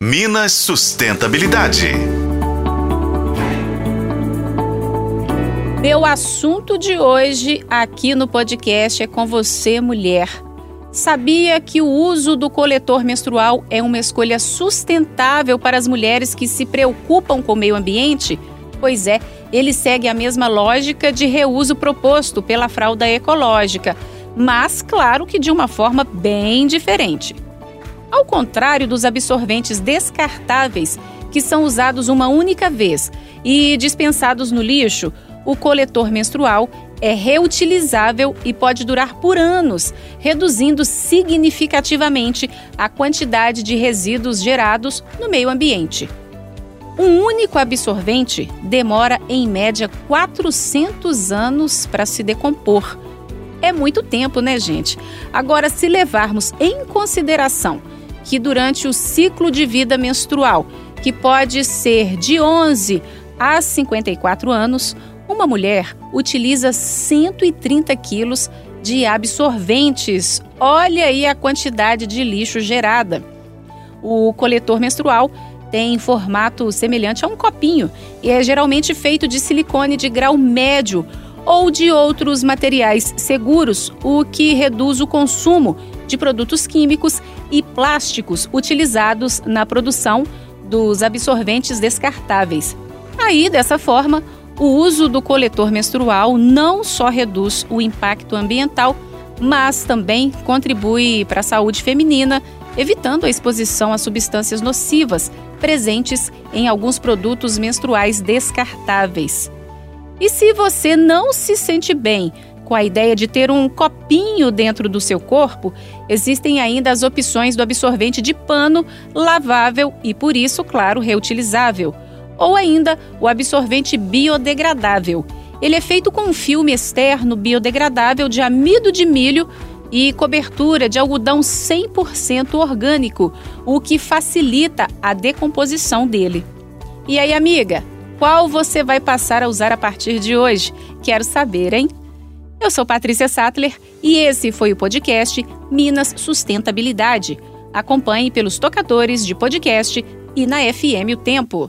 Minas Sustentabilidade. Meu assunto de hoje aqui no podcast é com você, mulher. Sabia que o uso do coletor menstrual é uma escolha sustentável para as mulheres que se preocupam com o meio ambiente? Pois é, ele segue a mesma lógica de reuso proposto pela fralda ecológica, mas claro que de uma forma bem diferente. Ao contrário dos absorventes descartáveis, que são usados uma única vez e dispensados no lixo, o coletor menstrual é reutilizável e pode durar por anos, reduzindo significativamente a quantidade de resíduos gerados no meio ambiente. Um único absorvente demora, em média, 400 anos para se decompor. É muito tempo, né, gente? Agora, se levarmos em consideração que durante o ciclo de vida menstrual, que pode ser de 11 a 54 anos, uma mulher utiliza 130 quilos de absorventes. Olha aí a quantidade de lixo gerada. O coletor menstrual tem formato semelhante a um copinho e é geralmente feito de silicone de grau médio ou de outros materiais seguros, o que reduz o consumo de produtos químicos e plásticos utilizados na produção dos absorventes descartáveis. Aí, dessa forma, o uso do coletor menstrual não só reduz o impacto ambiental, mas também contribui para a saúde feminina, evitando a exposição a substâncias nocivas presentes em alguns produtos menstruais descartáveis. E se você não se sente bem com a ideia de ter um copinho dentro do seu corpo, existem ainda as opções do absorvente de pano lavável e, por isso, claro, reutilizável. Ou ainda o absorvente biodegradável. Ele é feito com um filme externo biodegradável de amido de milho e cobertura de algodão 100% orgânico, o que facilita a decomposição dele. E aí, amiga, qual você vai passar a usar a partir de hoje? Quero saber, hein? Eu sou Patrícia Sattler e esse foi o podcast Minas Sustentabilidade. Acompanhe pelos tocadores de podcast e na FM O Tempo.